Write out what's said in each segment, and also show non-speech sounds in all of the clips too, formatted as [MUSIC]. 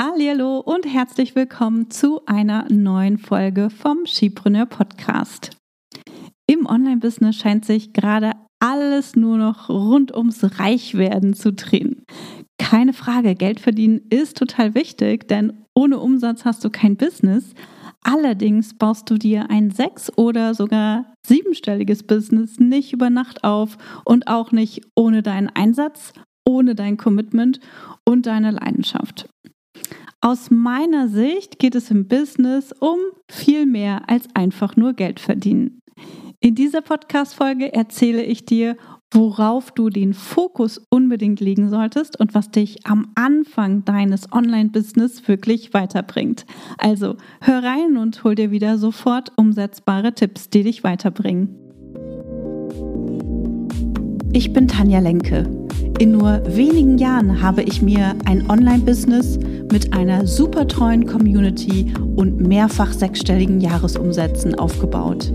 Hallo und herzlich willkommen zu einer neuen Folge vom Skipreneur Podcast. Im Online-Business scheint sich gerade alles nur noch rund ums Reichwerden zu drehen. Keine Frage, Geld verdienen ist total wichtig, denn ohne Umsatz hast du kein Business. Allerdings baust du dir ein sechs- oder sogar siebenstelliges Business nicht über Nacht auf und auch nicht ohne deinen Einsatz, ohne dein Commitment und deine Leidenschaft. Aus meiner Sicht geht es im Business um viel mehr als einfach nur Geld verdienen. In dieser Podcast-Folge erzähle ich dir, worauf du den Fokus unbedingt legen solltest und was dich am Anfang deines Online-Business wirklich weiterbringt. Also hör rein und hol dir wieder sofort umsetzbare Tipps, die dich weiterbringen. Ich bin Tanja Lenke. In nur wenigen Jahren habe ich mir ein Online-Business mit einer super treuen Community und mehrfach sechsstelligen Jahresumsätzen aufgebaut.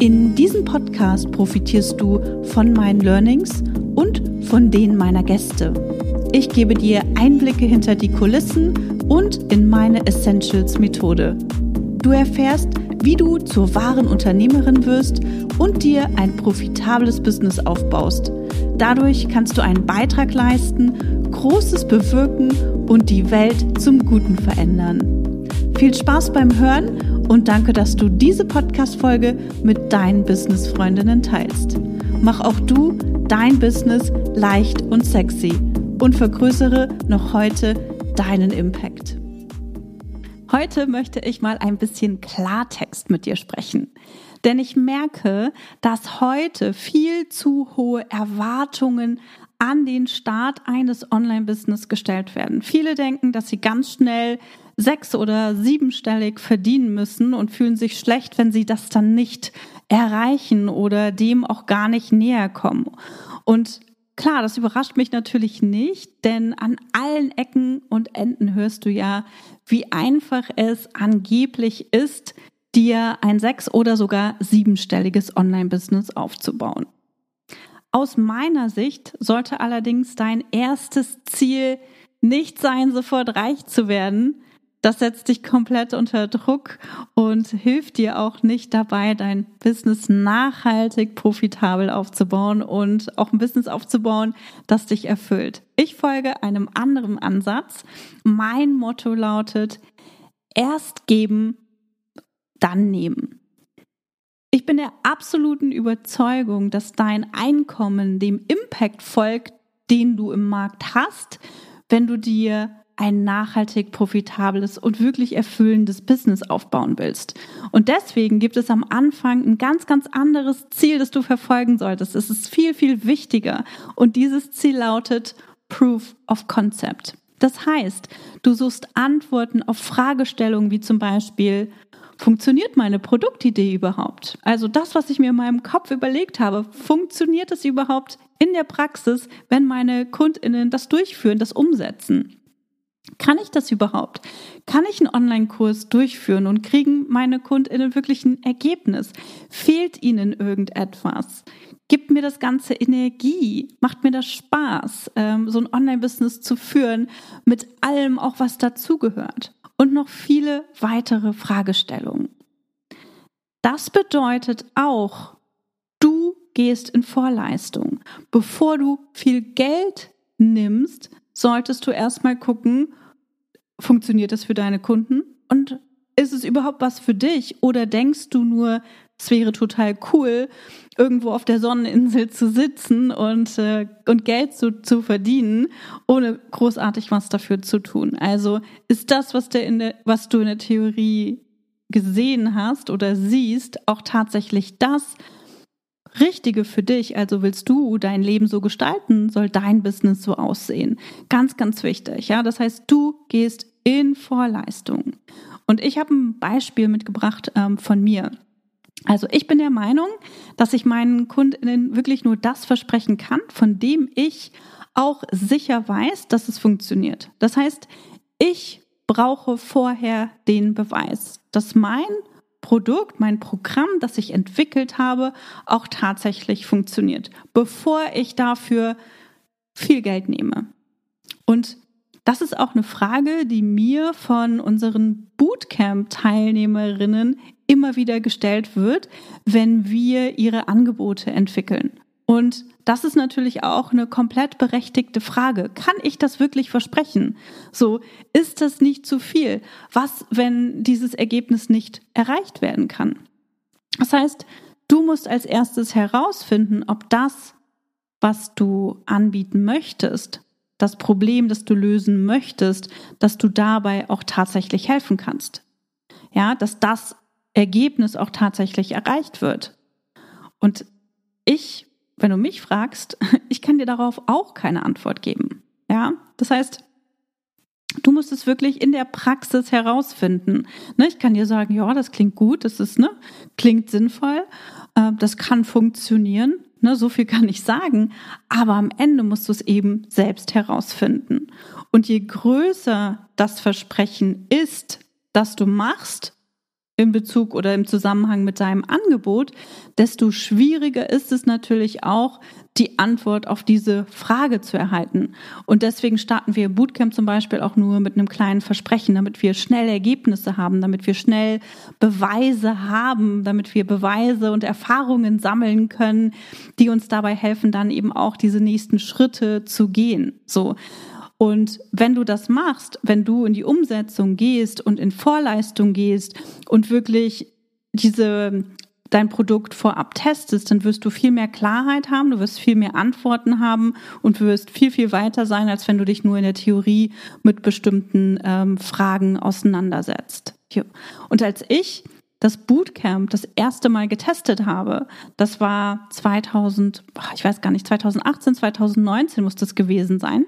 In diesem Podcast profitierst du von meinen Learnings und von denen meiner Gäste. Ich gebe dir Einblicke hinter die Kulissen und in meine Essentials Methode. Du erfährst, wie du zur wahren Unternehmerin wirst und dir ein profitables Business aufbaust. Dadurch kannst du einen Beitrag leisten, Großes bewirken und die Welt zum Guten verändern. Viel Spaß beim Hören und danke, dass du diese Podcast-Folge mit deinen Business-Freundinnen teilst. Mach auch du dein Business leicht und sexy und vergrößere noch heute deinen Impact. Heute möchte ich mal ein bisschen Klartext mit dir sprechen. Denn ich merke, dass heute viel zu hohe Erwartungen an den Start eines Online-Business gestellt werden. Viele denken, dass sie ganz schnell sechs- oder siebenstellig verdienen müssen und fühlen sich schlecht, wenn sie das dann nicht erreichen oder dem auch gar nicht näher kommen. Und klar, das überrascht mich natürlich nicht, denn an allen Ecken und Enden hörst du ja, wie einfach es angeblich ist, dir ein sechs- oder sogar siebenstelliges Online-Business aufzubauen. Aus meiner Sicht sollte allerdings dein erstes Ziel nicht sein, sofort reich zu werden, das setzt dich komplett unter Druck und hilft dir auch nicht dabei, dein Business nachhaltig profitabel aufzubauen und auch ein Business aufzubauen, das dich erfüllt. Ich folge einem anderen Ansatz. Mein Motto lautet, erst geben, dann nehmen. Ich bin der absoluten Überzeugung, dass dein Einkommen dem Impact folgt, den du im Markt hast, wenn du dir ein nachhaltig profitables und wirklich erfüllendes Business aufbauen willst. Und deswegen gibt es am Anfang ein ganz, ganz anderes Ziel, das du verfolgen solltest. Es ist viel, viel wichtiger. Und dieses Ziel lautet Proof of Concept. Das heißt, du suchst Antworten auf Fragestellungen wie zum Beispiel, funktioniert meine Produktidee überhaupt? Also das, was ich mir in meinem Kopf überlegt habe, funktioniert es überhaupt in der Praxis, wenn meine Kundinnen das durchführen, das umsetzen? Kann ich das überhaupt? Kann ich einen Online-Kurs durchführen und kriegen meine KundInnen wirklich ein Ergebnis? Fehlt ihnen irgendetwas? Gibt mir das Ganze Energie? Macht mir das Spaß, ähm, so ein Online-Business zu führen mit allem auch, was dazugehört? Und noch viele weitere Fragestellungen. Das bedeutet auch, du gehst in Vorleistung. Bevor du viel Geld nimmst, solltest du erstmal gucken, funktioniert das für deine Kunden und ist es überhaupt was für dich oder denkst du nur, es wäre total cool, irgendwo auf der Sonneninsel zu sitzen und, äh, und Geld zu, zu verdienen, ohne großartig was dafür zu tun. Also ist das, was, der in der, was du in der Theorie gesehen hast oder siehst, auch tatsächlich das, Richtige für dich, also willst du dein Leben so gestalten, soll dein Business so aussehen. Ganz, ganz wichtig. Ja, das heißt, du gehst in Vorleistung. Und ich habe ein Beispiel mitgebracht ähm, von mir. Also ich bin der Meinung, dass ich meinen Kundinnen wirklich nur das versprechen kann, von dem ich auch sicher weiß, dass es funktioniert. Das heißt, ich brauche vorher den Beweis, dass mein Produkt, mein Programm, das ich entwickelt habe, auch tatsächlich funktioniert, bevor ich dafür viel Geld nehme. Und das ist auch eine Frage, die mir von unseren Bootcamp-Teilnehmerinnen immer wieder gestellt wird, wenn wir ihre Angebote entwickeln. Und das ist natürlich auch eine komplett berechtigte Frage. Kann ich das wirklich versprechen? So, ist das nicht zu viel? Was, wenn dieses Ergebnis nicht erreicht werden kann? Das heißt, du musst als erstes herausfinden, ob das, was du anbieten möchtest, das Problem, das du lösen möchtest, dass du dabei auch tatsächlich helfen kannst. Ja, dass das Ergebnis auch tatsächlich erreicht wird. Und ich, wenn du mich fragst, [LAUGHS] ich kann dir darauf auch keine Antwort geben. Ja, das heißt, Du musst es wirklich in der Praxis herausfinden. Ne, ich kann dir sagen, ja, das klingt gut, das ist, ne, klingt sinnvoll, äh, das kann funktionieren. Ne, so viel kann ich sagen. Aber am Ende musst du es eben selbst herausfinden. Und je größer das Versprechen ist, das du machst, in Bezug oder im Zusammenhang mit deinem Angebot, desto schwieriger ist es natürlich auch, die Antwort auf diese Frage zu erhalten. Und deswegen starten wir Bootcamp zum Beispiel auch nur mit einem kleinen Versprechen, damit wir schnell Ergebnisse haben, damit wir schnell Beweise haben, damit wir Beweise und Erfahrungen sammeln können, die uns dabei helfen, dann eben auch diese nächsten Schritte zu gehen. So. Und wenn du das machst, wenn du in die Umsetzung gehst und in Vorleistung gehst und wirklich diese dein Produkt vorab testest, dann wirst du viel mehr Klarheit haben, du wirst viel mehr Antworten haben und wirst viel, viel weiter sein, als wenn du dich nur in der Theorie mit bestimmten ähm, Fragen auseinandersetzt. Und als ich das Bootcamp das erste Mal getestet habe, das war 2000, ich weiß gar nicht, 2018, 2019 muss das gewesen sein.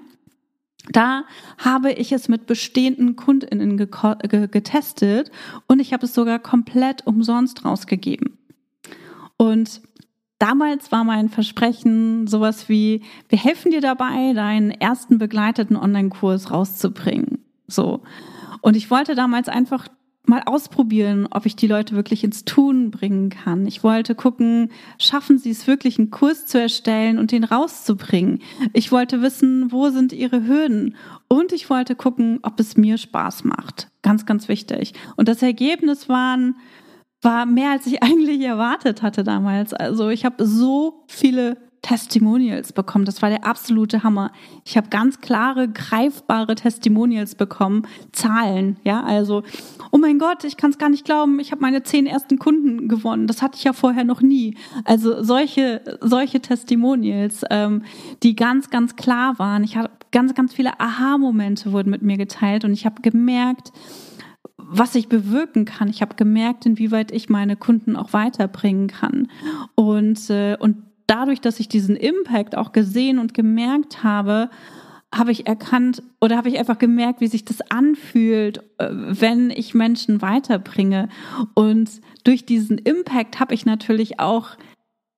Da habe ich es mit bestehenden KundInnen getestet und ich habe es sogar komplett umsonst rausgegeben. Und damals war mein Versprechen sowas wie, wir helfen dir dabei, deinen ersten begleiteten Online-Kurs rauszubringen. So. Und ich wollte damals einfach mal ausprobieren, ob ich die Leute wirklich ins Tun bringen kann. Ich wollte gucken, schaffen sie es wirklich, einen Kurs zu erstellen und den rauszubringen. Ich wollte wissen, wo sind ihre Hürden. Und ich wollte gucken, ob es mir Spaß macht. Ganz, ganz wichtig. Und das Ergebnis waren, war mehr, als ich [LAUGHS] eigentlich erwartet hatte damals. Also ich habe so viele Testimonials bekommen. Das war der absolute Hammer. Ich habe ganz klare, greifbare Testimonials bekommen, Zahlen. Ja, also, oh mein Gott, ich kann es gar nicht glauben, ich habe meine zehn ersten Kunden gewonnen. Das hatte ich ja vorher noch nie. Also solche, solche Testimonials, ähm, die ganz, ganz klar waren. Ich habe ganz, ganz viele Aha-Momente wurden mit mir geteilt und ich habe gemerkt, was ich bewirken kann. Ich habe gemerkt, inwieweit ich meine Kunden auch weiterbringen kann. Und, äh, und dadurch, dass ich diesen Impact auch gesehen und gemerkt habe, habe ich erkannt oder habe ich einfach gemerkt, wie sich das anfühlt, äh, wenn ich Menschen weiterbringe. Und durch diesen Impact habe ich natürlich auch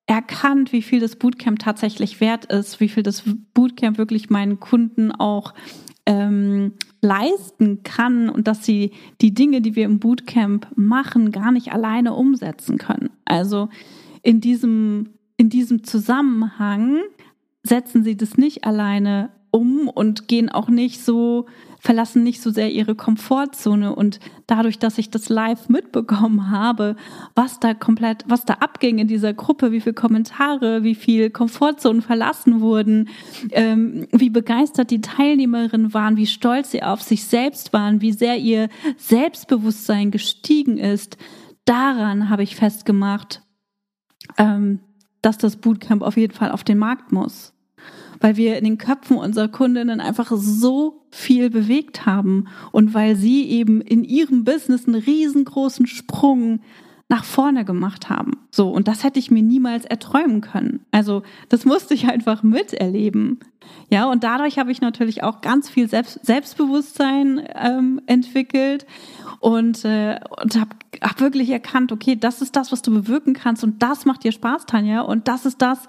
erkannt, wie viel das Bootcamp tatsächlich wert ist, wie viel das Bootcamp wirklich meinen Kunden auch ähm, leisten kann und dass sie die Dinge, die wir im Bootcamp machen, gar nicht alleine umsetzen können. Also in diesem in diesem Zusammenhang setzen sie das nicht alleine um und gehen auch nicht so, verlassen nicht so sehr ihre Komfortzone. Und dadurch, dass ich das live mitbekommen habe, was da komplett, was da abging in dieser Gruppe, wie viele Kommentare, wie viel Komfortzonen verlassen wurden, ähm, wie begeistert die Teilnehmerinnen waren, wie stolz sie auf sich selbst waren, wie sehr ihr Selbstbewusstsein gestiegen ist, daran habe ich festgemacht, ähm, dass das Bootcamp auf jeden Fall auf den Markt muss. Weil wir in den Köpfen unserer Kundinnen einfach so viel bewegt haben und weil sie eben in ihrem Business einen riesengroßen Sprung nach vorne gemacht haben. So, und das hätte ich mir niemals erträumen können. Also, das musste ich einfach miterleben. Ja, und dadurch habe ich natürlich auch ganz viel Selbst Selbstbewusstsein ähm, entwickelt und, äh, und habe hab wirklich erkannt, okay, das ist das, was du bewirken kannst und das macht dir Spaß, Tanja und das ist das,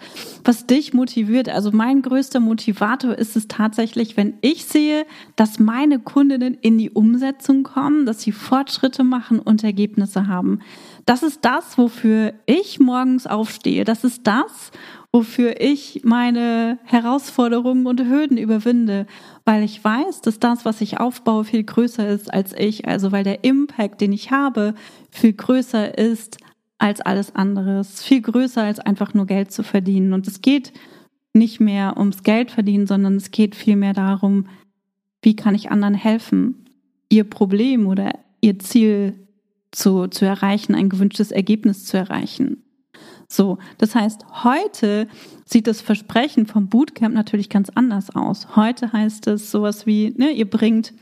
was dich motiviert. Also mein größter Motivator ist es tatsächlich, wenn ich sehe, dass meine Kundinnen in die Umsetzung kommen, dass sie Fortschritte machen und Ergebnisse haben. Das ist das, wofür ich morgens aufstehe. Das ist das, wofür ich meine Herausforderungen und Hürden überwinde, weil ich weiß, dass das, was ich aufbaue, viel größer ist als ich, also weil der Impact, den ich habe, viel größer ist als alles andere, viel größer als einfach nur Geld zu verdienen. Und es geht nicht mehr ums Geld verdienen, sondern es geht vielmehr darum, wie kann ich anderen helfen, ihr Problem oder ihr Ziel zu, zu erreichen, ein gewünschtes Ergebnis zu erreichen. So, das heißt, heute sieht das Versprechen vom Bootcamp natürlich ganz anders aus. Heute heißt es sowas wie, ne, ihr bringt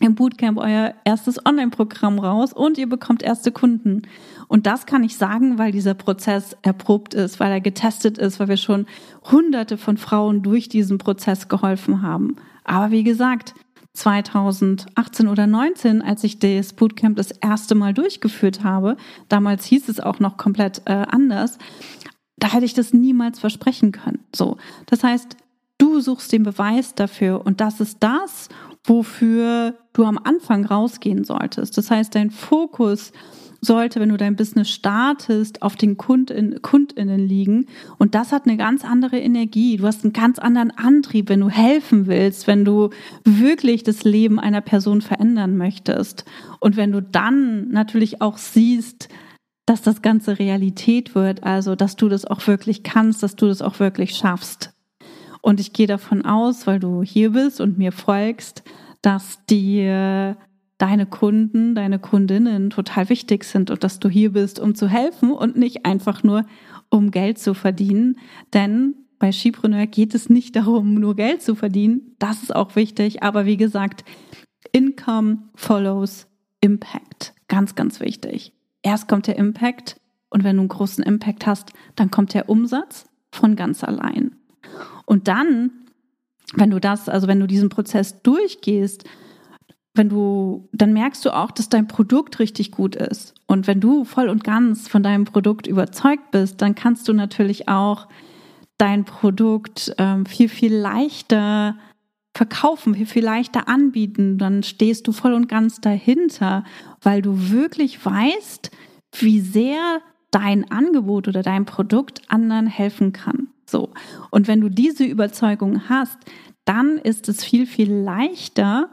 im Bootcamp euer erstes Online-Programm raus und ihr bekommt erste Kunden. Und das kann ich sagen, weil dieser Prozess erprobt ist, weil er getestet ist, weil wir schon hunderte von Frauen durch diesen Prozess geholfen haben. Aber wie gesagt, 2018 oder 19, als ich das Bootcamp das erste Mal durchgeführt habe, damals hieß es auch noch komplett äh, anders, da hätte ich das niemals versprechen können. So, das heißt, du suchst den Beweis dafür und das ist das, wofür du am Anfang rausgehen solltest. Das heißt, dein Fokus sollte, wenn du dein Business startest, auf den Kundin, KundInnen liegen. Und das hat eine ganz andere Energie. Du hast einen ganz anderen Antrieb, wenn du helfen willst, wenn du wirklich das Leben einer Person verändern möchtest. Und wenn du dann natürlich auch siehst, dass das Ganze Realität wird, also dass du das auch wirklich kannst, dass du das auch wirklich schaffst. Und ich gehe davon aus, weil du hier bist und mir folgst, dass dir deine Kunden, deine Kundinnen total wichtig sind und dass du hier bist, um zu helfen und nicht einfach nur, um Geld zu verdienen. Denn bei Skipreneur geht es nicht darum, nur Geld zu verdienen. Das ist auch wichtig. Aber wie gesagt, Income follows Impact. Ganz, ganz wichtig. Erst kommt der Impact und wenn du einen großen Impact hast, dann kommt der Umsatz von ganz allein. Und dann, wenn du das, also wenn du diesen Prozess durchgehst, wenn du, dann merkst du auch, dass dein Produkt richtig gut ist. Und wenn du voll und ganz von deinem Produkt überzeugt bist, dann kannst du natürlich auch dein Produkt ähm, viel, viel leichter verkaufen, viel, viel leichter anbieten. Dann stehst du voll und ganz dahinter, weil du wirklich weißt, wie sehr dein Angebot oder dein Produkt anderen helfen kann. So. Und wenn du diese Überzeugung hast, dann ist es viel, viel leichter,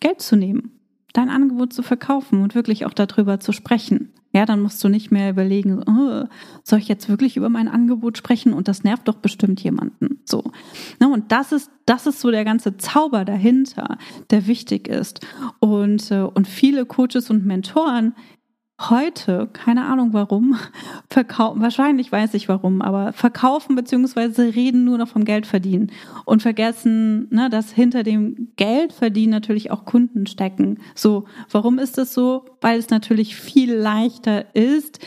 Geld zu nehmen, dein Angebot zu verkaufen und wirklich auch darüber zu sprechen. Ja, dann musst du nicht mehr überlegen, oh, soll ich jetzt wirklich über mein Angebot sprechen? Und das nervt doch bestimmt jemanden. So. Ne, und das ist, das ist so der ganze Zauber dahinter, der wichtig ist. Und, äh, und viele Coaches und Mentoren, heute, keine Ahnung warum, [LAUGHS] verkaufen, wahrscheinlich weiß ich warum, aber verkaufen beziehungsweise reden nur noch vom Geldverdienen und vergessen, ne, dass hinter dem Geldverdienen natürlich auch Kunden stecken. So, warum ist das so? Weil es natürlich viel leichter ist,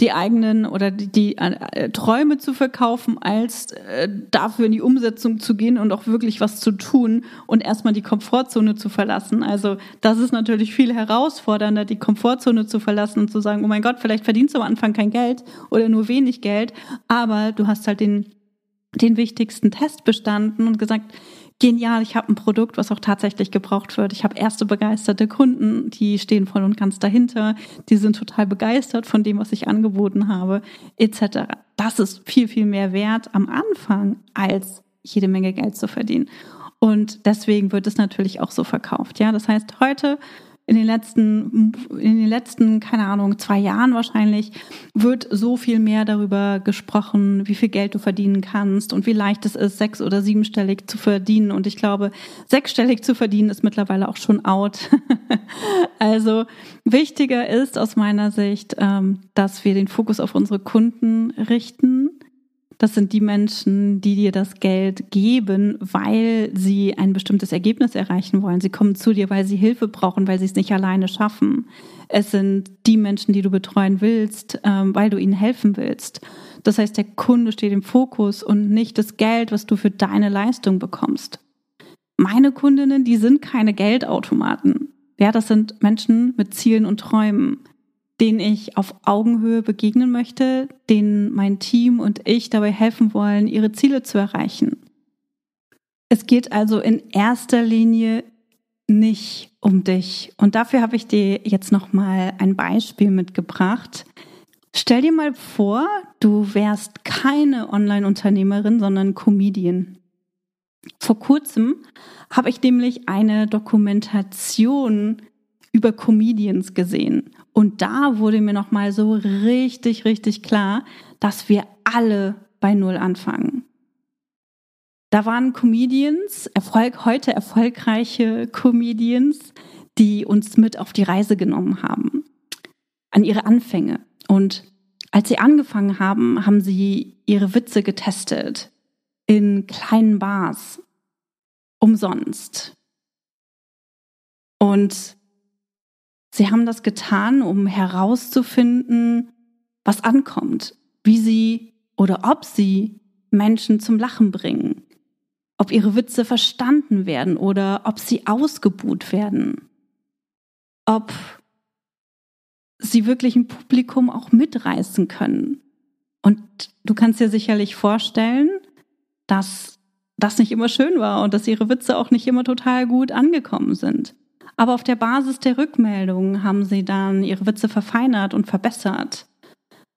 die eigenen oder die, die äh, Träume zu verkaufen, als äh, dafür in die Umsetzung zu gehen und auch wirklich was zu tun und erstmal die Komfortzone zu verlassen. Also das ist natürlich viel herausfordernder, die Komfortzone zu verlassen und zu sagen, oh mein Gott, vielleicht verdienst du am Anfang kein Geld oder nur wenig Geld, aber du hast halt den den wichtigsten Test bestanden und gesagt, genial, ich habe ein Produkt, was auch tatsächlich gebraucht wird. Ich habe erste begeisterte Kunden, die stehen voll und ganz dahinter, die sind total begeistert von dem, was ich angeboten habe, etc. Das ist viel, viel mehr wert am Anfang, als jede Menge Geld zu verdienen. Und deswegen wird es natürlich auch so verkauft. Ja, das heißt, heute in den letzten, in den letzten, keine Ahnung, zwei Jahren wahrscheinlich, wird so viel mehr darüber gesprochen, wie viel Geld du verdienen kannst und wie leicht es ist, sechs- oder siebenstellig zu verdienen. Und ich glaube, sechsstellig zu verdienen ist mittlerweile auch schon out. [LAUGHS] also wichtiger ist aus meiner Sicht, ähm, dass wir den Fokus auf unsere Kunden richten das sind die Menschen, die dir das Geld geben, weil sie ein bestimmtes Ergebnis erreichen wollen. Sie kommen zu dir, weil sie Hilfe brauchen, weil sie es nicht alleine schaffen. Es sind die Menschen, die du betreuen willst, ähm, weil du ihnen helfen willst. Das heißt, der Kunde steht im Fokus und nicht das Geld, was du für deine Leistung bekommst. Meine Kundinnen, die sind keine Geldautomaten. Ja, das sind Menschen mit Zielen und Träumen denen ich auf Augenhöhe begegnen möchte, denen mein Team und ich dabei helfen wollen, ihre Ziele zu erreichen. Es geht also in erster Linie nicht um dich. Und dafür habe ich dir jetzt noch mal ein Beispiel mitgebracht. Stell dir mal vor, du wärst keine Online-Unternehmerin, sondern Comedian. Vor kurzem habe ich nämlich eine Dokumentation über Comedians gesehen. Und da wurde mir nochmal so richtig, richtig klar, dass wir alle bei Null anfangen. Da waren Comedians, Erfolg, heute erfolgreiche Comedians, die uns mit auf die Reise genommen haben, an ihre Anfänge. Und als sie angefangen haben, haben sie ihre Witze getestet in kleinen Bars, umsonst. Und sie haben das getan, um herauszufinden, was ankommt, wie sie oder ob sie Menschen zum Lachen bringen, ob ihre Witze verstanden werden oder ob sie ausgebuht werden, ob sie wirklich ein Publikum auch mitreißen können. Und du kannst dir sicherlich vorstellen, dass das nicht immer schön war und dass ihre Witze auch nicht immer total gut angekommen sind. Aber auf der Basis der Rückmeldungen haben sie dann ihre Witze verfeinert und verbessert,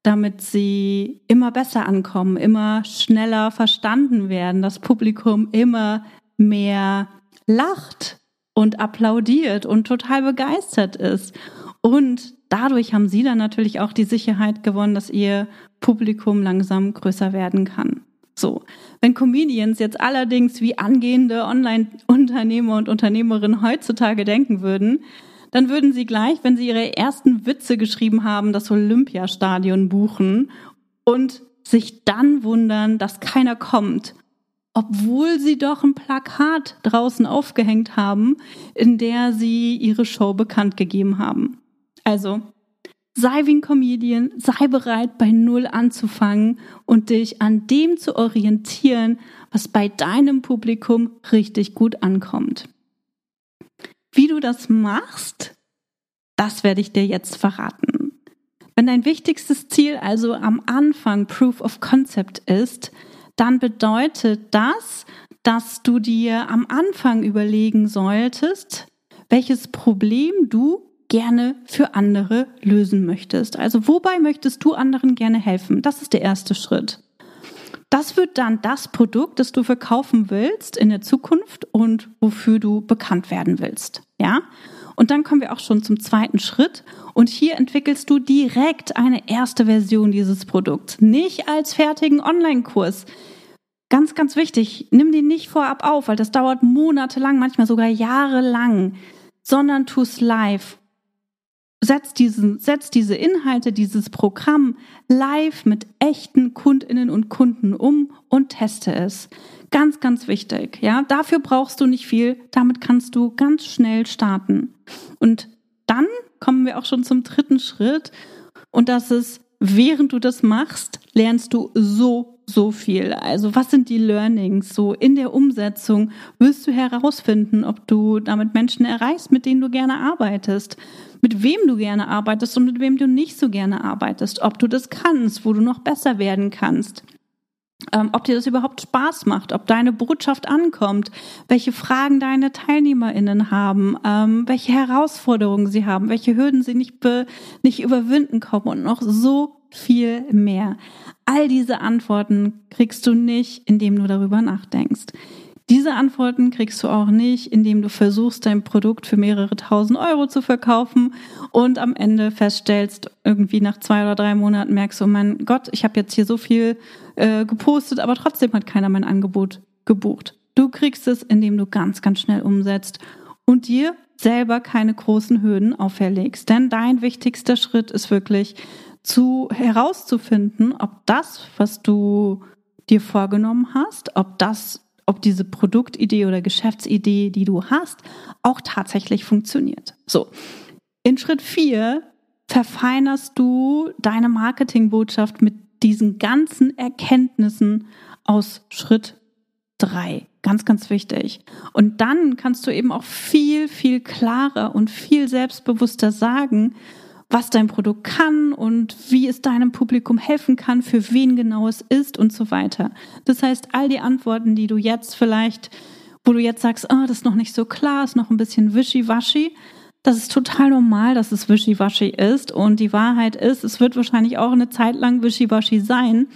damit sie immer besser ankommen, immer schneller verstanden werden, das Publikum immer mehr lacht und applaudiert und total begeistert ist. Und dadurch haben sie dann natürlich auch die Sicherheit gewonnen, dass ihr Publikum langsam größer werden kann. So, wenn Comedians jetzt allerdings wie angehende Online-Unternehmer und Unternehmerinnen heutzutage denken würden, dann würden sie gleich, wenn sie ihre ersten Witze geschrieben haben, das Olympiastadion buchen und sich dann wundern, dass keiner kommt, obwohl sie doch ein Plakat draußen aufgehängt haben, in der sie ihre Show bekannt gegeben haben. Also, sei wie ein Comedian, sei bereit, bei Null anzufangen und dich an dem zu orientieren, was bei deinem Publikum richtig gut ankommt. Wie du das machst, das werde ich dir jetzt verraten. Wenn dein wichtigstes Ziel also am Anfang Proof of Concept ist, dann bedeutet das, dass du dir am Anfang überlegen solltest, welches Problem du gerne für andere lösen möchtest. Also wobei möchtest du anderen gerne helfen? Das ist der erste Schritt. Das wird dann das Produkt, das du verkaufen willst in der Zukunft und wofür du bekannt werden willst. Ja? Und dann kommen wir auch schon zum zweiten Schritt. Und hier entwickelst du direkt eine erste Version dieses Produkts. Nicht als fertigen Online-Kurs. Ganz, ganz wichtig. Nimm den nicht vorab auf, weil das dauert monatelang, manchmal sogar jahrelang, sondern tu es live setz, diesen, setz diese Inhalte, dieses Programm live mit echten Kundinnen und Kunden um und teste es. Ganz, ganz wichtig. Ja, dafür brauchst du nicht viel. Damit kannst du ganz schnell starten. Und dann kommen wir auch schon zum dritten Schritt. Und das ist, während du das machst, lernst du so, so viel. Also was sind die Learnings? So in der Umsetzung wirst du herausfinden, ob du damit Menschen erreichst, mit denen du gerne arbeitest mit wem du gerne arbeitest und mit wem du nicht so gerne arbeitest, ob du das kannst, wo du noch besser werden kannst. Ähm, ob dir das überhaupt Spaß macht, ob deine Botschaft ankommt, welche Fragen deine TeilnehmerInnen haben, ähm, welche Herausforderungen sie haben, welche Hürden sie nicht, be, nicht überwinden kommen und noch so viel mehr. All diese Antworten kriegst du nicht, indem du darüber nachdenkst. Diese Antworten kriegst du auch nicht, indem du versuchst, dein Produkt für mehrere tausend Euro zu verkaufen und am Ende feststellst, irgendwie nach zwei oder drei Monaten merkst du, oh mein Gott, ich habe jetzt hier so viel äh, gepostet, aber trotzdem hat keiner mein Angebot gebucht. Du kriegst es, indem du ganz, ganz schnell umsetzt und dir selber keine großen Hürden auferlegst. Denn dein wichtigster Schritt ist wirklich zu herauszufinden, ob das, was du dir vorgenommen hast, ob das ob diese Produktidee oder Geschäftsidee, die du hast, auch tatsächlich funktioniert. So. In Schritt vier verfeinerst du deine Marketingbotschaft mit diesen ganzen Erkenntnissen aus Schritt drei. Ganz, ganz wichtig. Und dann kannst du eben auch viel, viel klarer und viel selbstbewusster sagen, was dein Produkt kann und wie es deinem Publikum helfen kann, für wen genau es ist und so weiter. Das heißt, all die Antworten, die du jetzt vielleicht, wo du jetzt sagst, oh, das ist noch nicht so klar, ist noch ein bisschen wischiwaschi, das ist total normal, dass es wischiwaschi ist. Und die Wahrheit ist, es wird wahrscheinlich auch eine Zeit lang wischiwaschi sein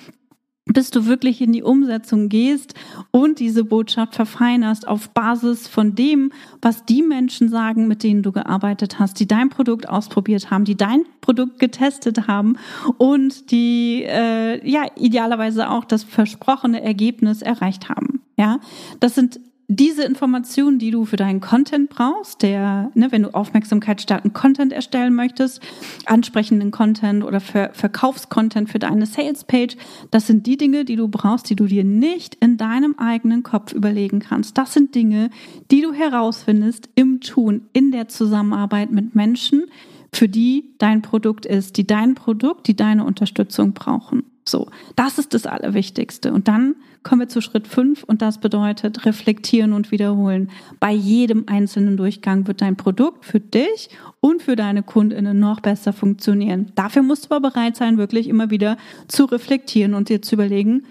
bis du wirklich in die Umsetzung gehst und diese Botschaft verfeinerst auf Basis von dem, was die Menschen sagen, mit denen du gearbeitet hast, die dein Produkt ausprobiert haben, die dein Produkt getestet haben und die äh, ja idealerweise auch das versprochene Ergebnis erreicht haben. Ja, das sind diese Informationen, die du für deinen Content brauchst, der, ne, wenn du aufmerksamkeitsstarken Content erstellen möchtest, ansprechenden Content oder für Verkaufscontent für deine Salespage, das sind die Dinge, die du brauchst, die du dir nicht in deinem eigenen Kopf überlegen kannst. Das sind Dinge, die du herausfindest im Tun, in der Zusammenarbeit mit Menschen, für die dein Produkt ist, die dein Produkt, die deine Unterstützung brauchen. So, das ist das Allerwichtigste. Und dann kommen wir zu Schritt fünf und das bedeutet reflektieren und wiederholen. Bei jedem einzelnen Durchgang wird dein Produkt für dich und für deine Kundinnen noch besser funktionieren. Dafür musst du aber bereit sein, wirklich immer wieder zu reflektieren und dir zu überlegen,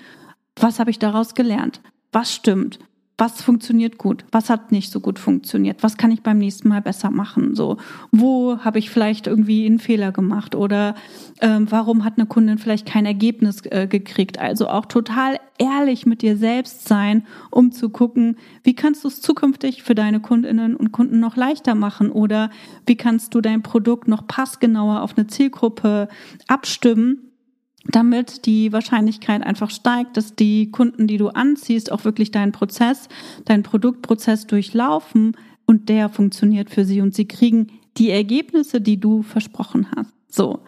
was habe ich daraus gelernt? Was stimmt? Was funktioniert gut, was hat nicht so gut funktioniert, was kann ich beim nächsten Mal besser machen, so wo habe ich vielleicht irgendwie einen Fehler gemacht oder ähm, warum hat eine Kundin vielleicht kein Ergebnis äh, gekriegt. Also auch total ehrlich mit dir selbst sein, um zu gucken, wie kannst du es zukünftig für deine Kundinnen und Kunden noch leichter machen oder wie kannst du dein Produkt noch passgenauer auf eine Zielgruppe abstimmen damit die Wahrscheinlichkeit einfach steigt, dass die Kunden, die du anziehst, auch wirklich deinen Prozess, deinen Produktprozess durchlaufen und der funktioniert für sie und sie kriegen die Ergebnisse, die du versprochen hast. So.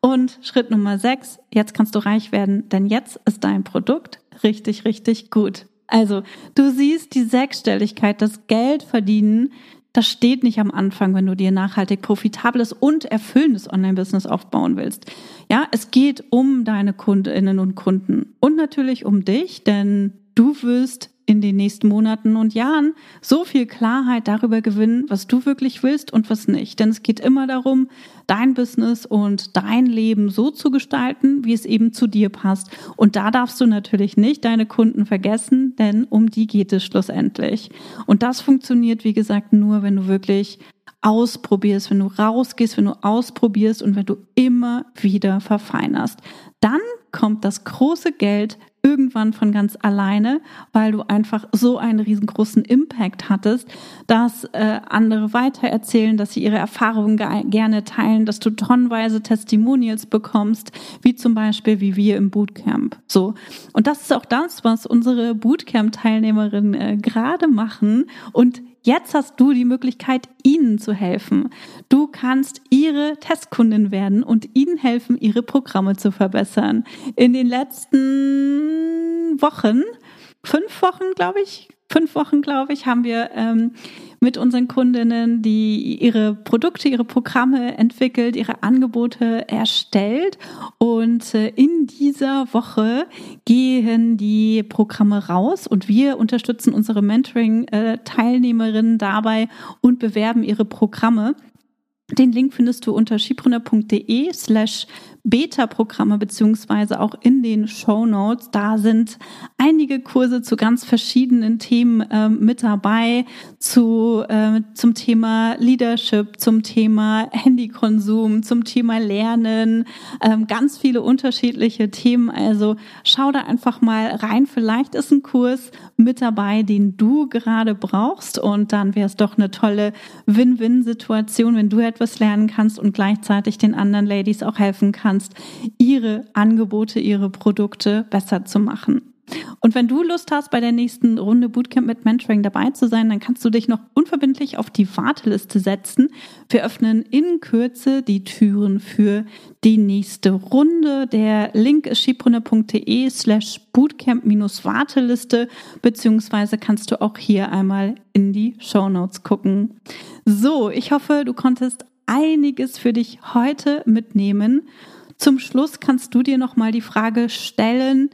Und Schritt Nummer sechs, jetzt kannst du reich werden, denn jetzt ist dein Produkt richtig, richtig gut. Also, du siehst die Sechsstelligkeit, das Geld verdienen, das steht nicht am Anfang, wenn du dir nachhaltig profitables und erfüllendes Online-Business aufbauen willst. Ja, es geht um deine Kundinnen und Kunden und natürlich um dich, denn du wirst in den nächsten Monaten und Jahren so viel Klarheit darüber gewinnen, was du wirklich willst und was nicht. Denn es geht immer darum, dein Business und dein Leben so zu gestalten, wie es eben zu dir passt. Und da darfst du natürlich nicht deine Kunden vergessen, denn um die geht es schlussendlich. Und das funktioniert, wie gesagt, nur, wenn du wirklich ausprobierst, wenn du rausgehst, wenn du ausprobierst und wenn du immer wieder verfeinerst. Dann kommt das große Geld irgendwann von ganz alleine, weil du einfach so einen riesengroßen Impact hattest, dass äh, andere weitererzählen, dass sie ihre Erfahrungen gerne teilen, dass du tonnenweise Testimonials bekommst, wie zum Beispiel wie wir im Bootcamp. So und das ist auch das, was unsere Bootcamp-Teilnehmerinnen äh, gerade machen und Jetzt hast du die Möglichkeit, ihnen zu helfen. Du kannst ihre Testkundin werden und ihnen helfen, ihre Programme zu verbessern. In den letzten Wochen, fünf Wochen, glaube ich, fünf Wochen, glaube ich, haben wir ähm, mit unseren Kundinnen, die ihre Produkte, ihre Programme entwickelt, ihre Angebote erstellt. Und äh, in dieser Woche gehen die Programme raus und wir unterstützen unsere Mentoring-Teilnehmerinnen dabei und bewerben ihre Programme. Den Link findest du unter schiebrunner.de slash Beta-Programme beziehungsweise auch in den Show Notes. Da sind einige Kurse zu ganz verschiedenen Themen äh, mit dabei, zu, äh, zum Thema Leadership, zum Thema Handykonsum, zum Thema Lernen, äh, ganz viele unterschiedliche Themen. Also schau da einfach mal rein. Vielleicht ist ein Kurs mit dabei, den du gerade brauchst und dann wäre es doch eine tolle Win-Win-Situation, wenn du etwas lernen kannst und gleichzeitig den anderen Ladies auch helfen kannst kannst, ihre Angebote, ihre Produkte besser zu machen. Und wenn du Lust hast, bei der nächsten Runde Bootcamp mit Mentoring dabei zu sein, dann kannst du dich noch unverbindlich auf die Warteliste setzen. Wir öffnen in Kürze die Türen für die nächste Runde. Der Link ist schiebrunder.de slash Bootcamp-Warteliste, beziehungsweise kannst du auch hier einmal in die Show Notes gucken. So, ich hoffe, du konntest einiges für dich heute mitnehmen. Zum Schluss kannst du dir noch mal die Frage stellen,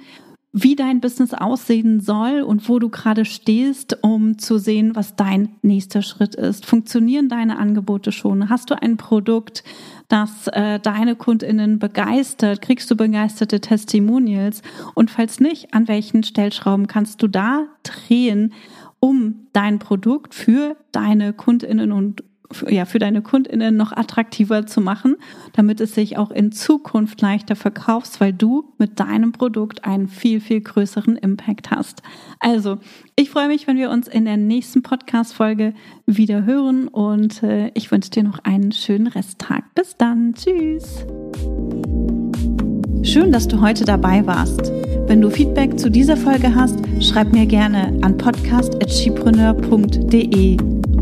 wie dein Business aussehen soll und wo du gerade stehst, um zu sehen, was dein nächster Schritt ist. Funktionieren deine Angebote schon? Hast du ein Produkt, das äh, deine Kundinnen begeistert? Kriegst du begeisterte Testimonials? Und falls nicht, an welchen Stellschrauben kannst du da drehen, um dein Produkt für deine Kundinnen und ja, für deine KundInnen noch attraktiver zu machen, damit es sich auch in Zukunft leichter verkaufst, weil du mit deinem Produkt einen viel, viel größeren Impact hast. Also, ich freue mich, wenn wir uns in der nächsten Podcast-Folge wieder hören und äh, ich wünsche dir noch einen schönen Resttag. Bis dann. Tschüss. Schön, dass du heute dabei warst. Wenn du Feedback zu dieser Folge hast, schreib mir gerne an podcast.chipreneur.de